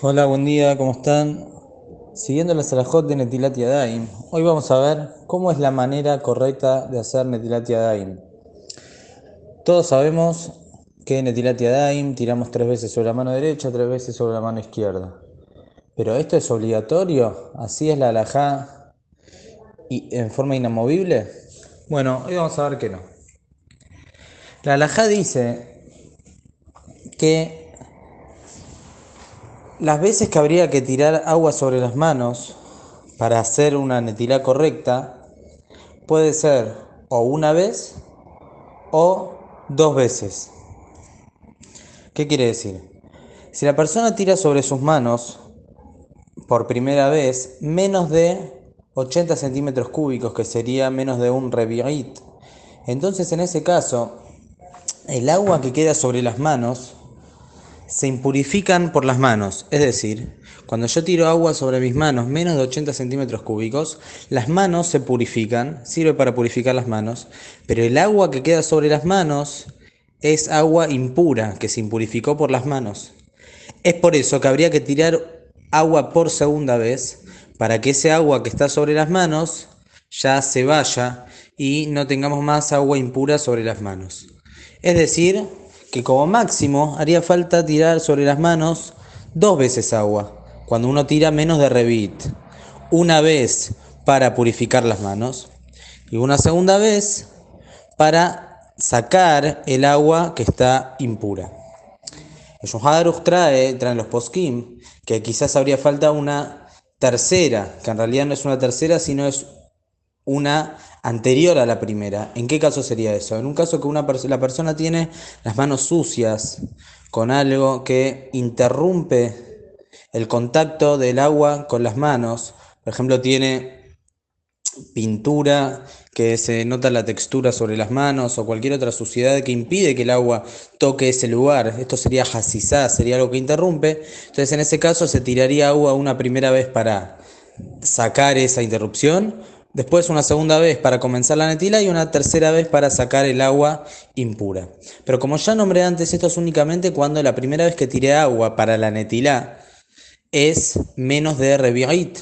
Hola, buen día, ¿cómo están? Siguiendo la Salahot de Netilat Yadayim, hoy vamos a ver cómo es la manera correcta de hacer Netilat Yadayim. Todos sabemos que Netilat Yadayim tiramos tres veces sobre la mano derecha, tres veces sobre la mano izquierda. Pero esto es obligatorio, así es la halajá y en forma inamovible. Bueno, hoy vamos a ver que no. La halajá dice que las veces que habría que tirar agua sobre las manos para hacer una netilá correcta puede ser o una vez o dos veces. ¿Qué quiere decir? Si la persona tira sobre sus manos por primera vez menos de 80 centímetros cúbicos, que sería menos de un revirit, entonces en ese caso el agua que queda sobre las manos se impurifican por las manos. Es decir, cuando yo tiro agua sobre mis manos menos de 80 centímetros cúbicos, las manos se purifican, sirve para purificar las manos, pero el agua que queda sobre las manos es agua impura que se impurificó por las manos. Es por eso que habría que tirar agua por segunda vez para que ese agua que está sobre las manos ya se vaya y no tengamos más agua impura sobre las manos. Es decir, que como máximo haría falta tirar sobre las manos dos veces agua, cuando uno tira menos de revit. Una vez para purificar las manos y una segunda vez para sacar el agua que está impura. El Shulchan trae, trae los poskim, que quizás habría falta una tercera, que en realidad no es una tercera, sino es una anterior a la primera. ¿En qué caso sería eso? En un caso que una la persona tiene las manos sucias con algo que interrumpe el contacto del agua con las manos. Por ejemplo, tiene pintura que se nota la textura sobre las manos o cualquier otra suciedad que impide que el agua toque ese lugar. Esto sería hasizá, sería algo que interrumpe. Entonces en ese caso se tiraría agua una primera vez para sacar esa interrupción después una segunda vez para comenzar la netila y una tercera vez para sacar el agua impura. Pero como ya nombré antes, esto es únicamente cuando la primera vez que tiré agua para la netila es menos de revit.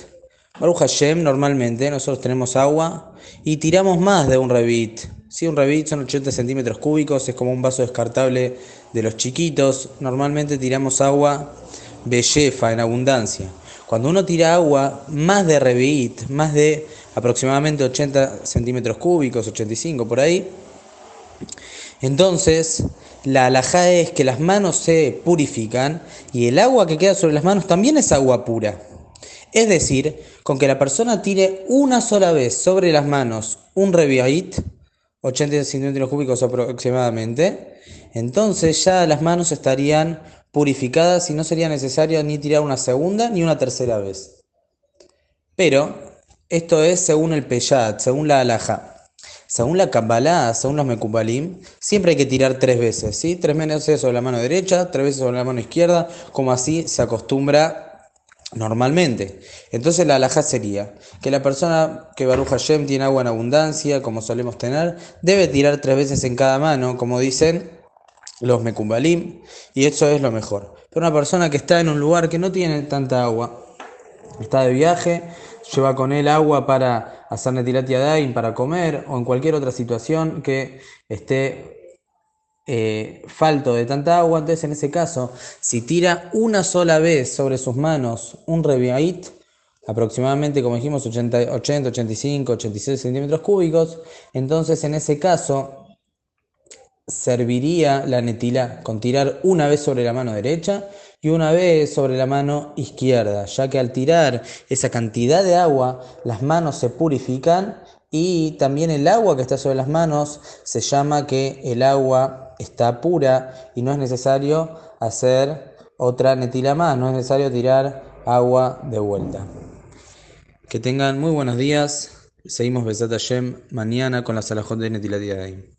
Baruch Hashem, normalmente nosotros tenemos agua y tiramos más de un revit. Si un revit son 80 centímetros cúbicos, es como un vaso descartable de los chiquitos. Normalmente tiramos agua bellefa, en abundancia. Cuando uno tira agua más de revit, más de aproximadamente 80 centímetros cúbicos, 85 por ahí. Entonces, la alhaja es que las manos se purifican y el agua que queda sobre las manos también es agua pura. Es decir, con que la persona tire una sola vez sobre las manos un reviait, 80 centímetros cúbicos aproximadamente, entonces ya las manos estarían purificadas y no sería necesario ni tirar una segunda ni una tercera vez. Pero esto es según el Peyat, según la Alaja. Según la Kabbalah, según los Mekubalim, siempre hay que tirar tres veces, ¿sí? Tres veces sobre la mano derecha, tres veces sobre la mano izquierda, como así se acostumbra normalmente. Entonces la alhaja sería que la persona que Baruch Hashem tiene agua en abundancia, como solemos tener, debe tirar tres veces en cada mano, como dicen los Mekumbalim, y eso es lo mejor. Pero una persona que está en un lugar que no tiene tanta agua, está de viaje, lleva con él agua para hacer netilat yadayim, para comer, o en cualquier otra situación que esté eh, falto de tanta agua, entonces en ese caso, si tira una sola vez sobre sus manos un reviait, aproximadamente, como dijimos, 80, 80 85, 86 centímetros cúbicos, entonces en ese caso serviría la netila con tirar una vez sobre la mano derecha y una vez sobre la mano izquierda, ya que al tirar esa cantidad de agua, las manos se purifican y también el agua que está sobre las manos se llama que el agua está pura y no es necesario hacer otra netila más, no es necesario tirar agua de vuelta. Que tengan muy buenos días. Seguimos Besat Hashem mañana con la Salahot de Netilat